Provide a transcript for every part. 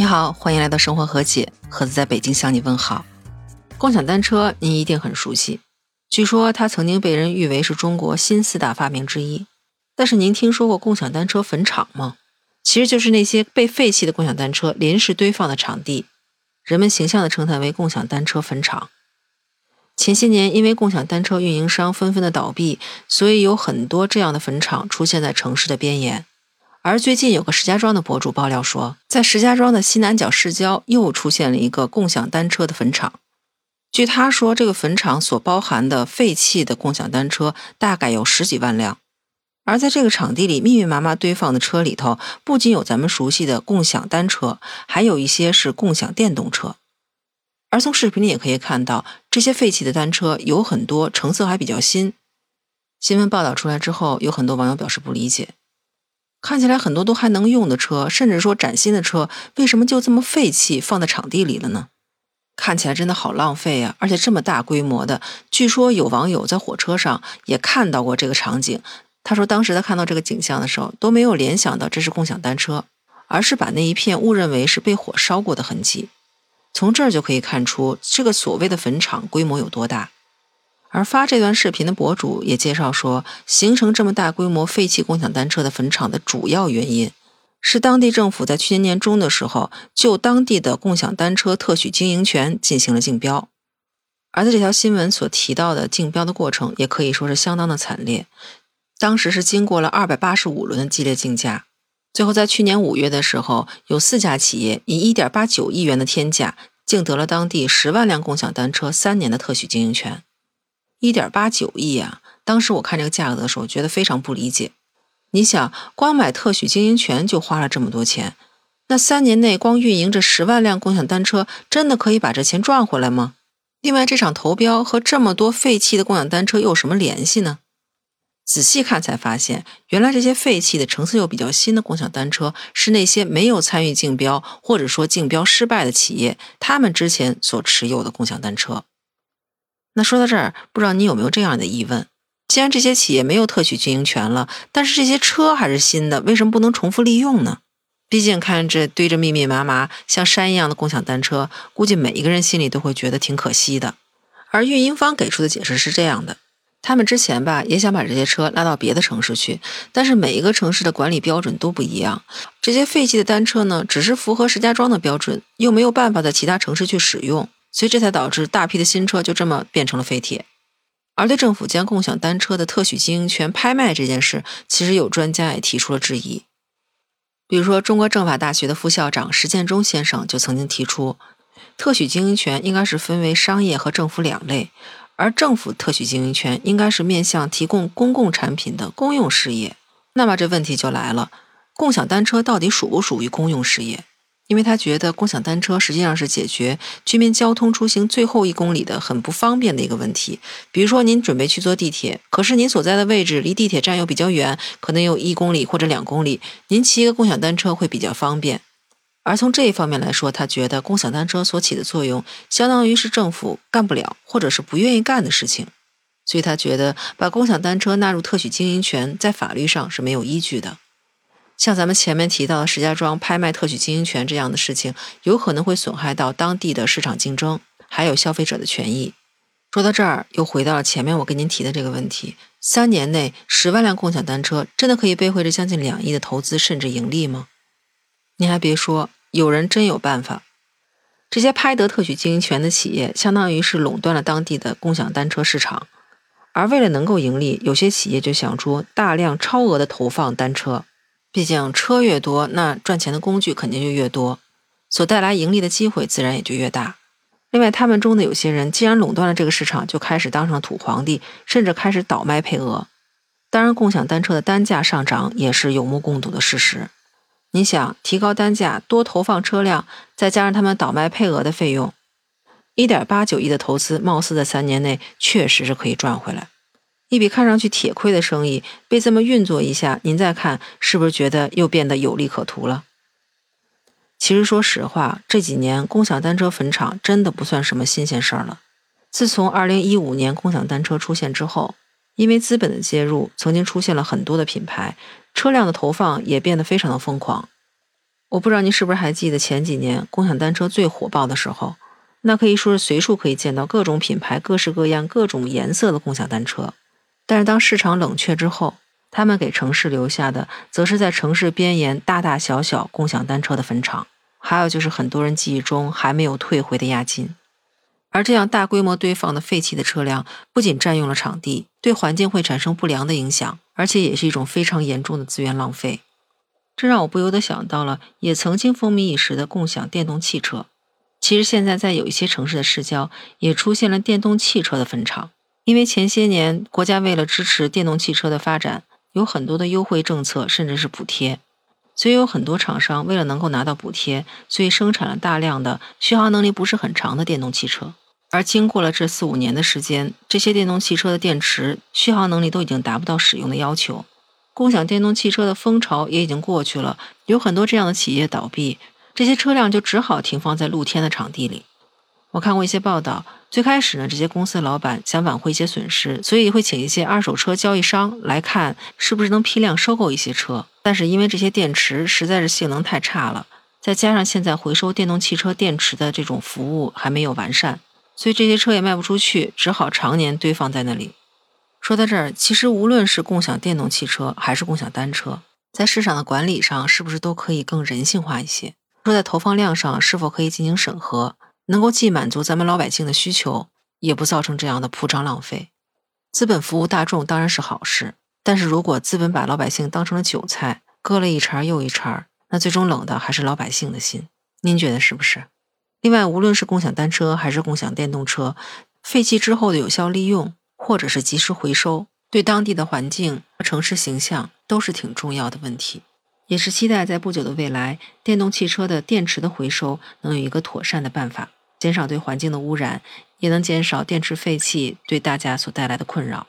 你好，欢迎来到生活和解，盒子在北京向你问好。共享单车您一定很熟悉，据说它曾经被人誉为是中国新四大发明之一。但是您听说过共享单车坟场吗？其实就是那些被废弃的共享单车临时堆放的场地，人们形象地称它为共享单车坟场。前些年因为共享单车运营商纷纷的倒闭，所以有很多这样的坟场出现在城市的边沿。而最近有个石家庄的博主爆料说，在石家庄的西南角市郊又出现了一个共享单车的坟场。据他说，这个坟场所包含的废弃的共享单车大概有十几万辆。而在这个场地里密密麻麻堆放的车里头，不仅有咱们熟悉的共享单车，还有一些是共享电动车。而从视频里也可以看到，这些废弃的单车有很多成色还比较新。新闻报道出来之后，有很多网友表示不理解。看起来很多都还能用的车，甚至说崭新的车，为什么就这么废弃放在场地里了呢？看起来真的好浪费呀！而且这么大规模的，据说有网友在火车上也看到过这个场景。他说，当时他看到这个景象的时候，都没有联想到这是共享单车，而是把那一片误认为是被火烧过的痕迹。从这儿就可以看出，这个所谓的坟场规模有多大。而发这段视频的博主也介绍说，形成这么大规模废弃共享单车的坟场的主要原因，是当地政府在去年年中的时候，就当地的共享单车特许经营权进行了竞标。而在这条新闻所提到的竞标的过程，也可以说是相当的惨烈。当时是经过了二百八十五轮的激烈竞价，最后在去年五月的时候，有四家企业以一点八九亿元的天价，竞得了当地十万辆共享单车三年的特许经营权。一点八九亿啊！当时我看这个价格的时候，觉得非常不理解。你想，光买特许经营权就花了这么多钱，那三年内光运营这十万辆共享单车，真的可以把这钱赚回来吗？另外，这场投标和这么多废弃的共享单车又有什么联系呢？仔细看才发现，原来这些废弃的、成色又比较新的共享单车，是那些没有参与竞标或者说竞标失败的企业，他们之前所持有的共享单车。那说到这儿，不知道你有没有这样的疑问：既然这些企业没有特许经营权了，但是这些车还是新的，为什么不能重复利用呢？毕竟看这堆着密密麻麻像山一样的共享单车，估计每一个人心里都会觉得挺可惜的。而运营方给出的解释是这样的：他们之前吧也想把这些车拉到别的城市去，但是每一个城市的管理标准都不一样。这些废弃的单车呢，只是符合石家庄的标准，又没有办法在其他城市去使用。所以这才导致大批的新车就这么变成了废铁。而对政府将共享单车的特许经营权拍卖这件事，其实有专家也提出了质疑。比如说，中国政法大学的副校长石建中先生就曾经提出，特许经营权应该是分为商业和政府两类，而政府特许经营权应该是面向提供公共产品的公用事业。那么这问题就来了，共享单车到底属不属于公用事业？因为他觉得共享单车实际上是解决居民交通出行最后一公里的很不方便的一个问题。比如说，您准备去坐地铁，可是您所在的位置离地铁站又比较远，可能有一公里或者两公里，您骑一个共享单车会比较方便。而从这一方面来说，他觉得共享单车所起的作用，相当于是政府干不了或者是不愿意干的事情。所以他觉得把共享单车纳入特许经营权，在法律上是没有依据的。像咱们前面提到的石家庄拍卖特许经营权这样的事情，有可能会损害到当地的市场竞争，还有消费者的权益。说到这儿，又回到了前面我跟您提的这个问题：三年内十万辆共享单车，真的可以背回这将近两亿的投资，甚至盈利吗？您还别说，有人真有办法。这些拍得特许经营权的企业，相当于是垄断了当地的共享单车市场，而为了能够盈利，有些企业就想出大量超额的投放单车。毕竟车越多，那赚钱的工具肯定就越多，所带来盈利的机会自然也就越大。另外，他们中的有些人既然垄断了这个市场，就开始当上土皇帝，甚至开始倒卖配额。当然，共享单车的单价上涨也是有目共睹的事实。你想提高单价，多投放车辆，再加上他们倒卖配额的费用，一点八九亿的投资，貌似在三年内确实是可以赚回来。一笔看上去铁亏的生意，被这么运作一下，您再看是不是觉得又变得有利可图了？其实说实话，这几年共享单车坟场真的不算什么新鲜事儿了。自从2015年共享单车出现之后，因为资本的介入，曾经出现了很多的品牌，车辆的投放也变得非常的疯狂。我不知道您是不是还记得前几年共享单车最火爆的时候，那可以说是随处可以见到各种品牌、各式各样、各种颜色的共享单车。但是当市场冷却之后，他们给城市留下的，则是在城市边沿大大小小共享单车的坟场，还有就是很多人记忆中还没有退回的押金。而这样大规模堆放的废弃的车辆，不仅占用了场地，对环境会产生不良的影响，而且也是一种非常严重的资源浪费。这让我不由得想到了，也曾经风靡一时的共享电动汽车。其实现在在有一些城市的市郊，也出现了电动汽车的坟场。因为前些年国家为了支持电动汽车的发展，有很多的优惠政策，甚至是补贴，所以有很多厂商为了能够拿到补贴，所以生产了大量的续航能力不是很长的电动汽车。而经过了这四五年的时间，这些电动汽车的电池续航能力都已经达不到使用的要求。共享电动汽车的风潮也已经过去了，有很多这样的企业倒闭，这些车辆就只好停放在露天的场地里。我看过一些报道，最开始呢，这些公司的老板想挽回一些损失，所以会请一些二手车交易商来看是不是能批量收购一些车。但是因为这些电池实在是性能太差了，再加上现在回收电动汽车电池的这种服务还没有完善，所以这些车也卖不出去，只好常年堆放在那里。说到这儿，其实无论是共享电动汽车还是共享单车，在市场的管理上，是不是都可以更人性化一些？说在投放量上，是否可以进行审核，能够既满足咱们老百姓的需求，也不造成这样的铺张浪费？资本服务大众当然是好事，但是如果资本把老百姓当成了韭菜，割了一茬又一茬，那最终冷的还是老百姓的心。您觉得是不是？另外，无论是共享单车还是共享电动车，废弃之后的有效利用。或者是及时回收，对当地的环境和城市形象都是挺重要的问题，也是期待在不久的未来，电动汽车的电池的回收能有一个妥善的办法，减少对环境的污染，也能减少电池废气对大家所带来的困扰。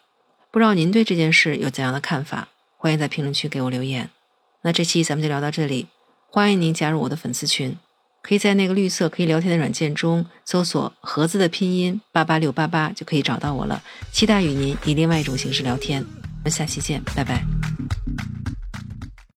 不知道您对这件事有怎样的看法？欢迎在评论区给我留言。那这期咱们就聊到这里，欢迎您加入我的粉丝群。可以在那个绿色可以聊天的软件中搜索“盒子”的拼音八八六八八，就可以找到我了。期待与您以另外一种形式聊天。我们下期见，拜拜。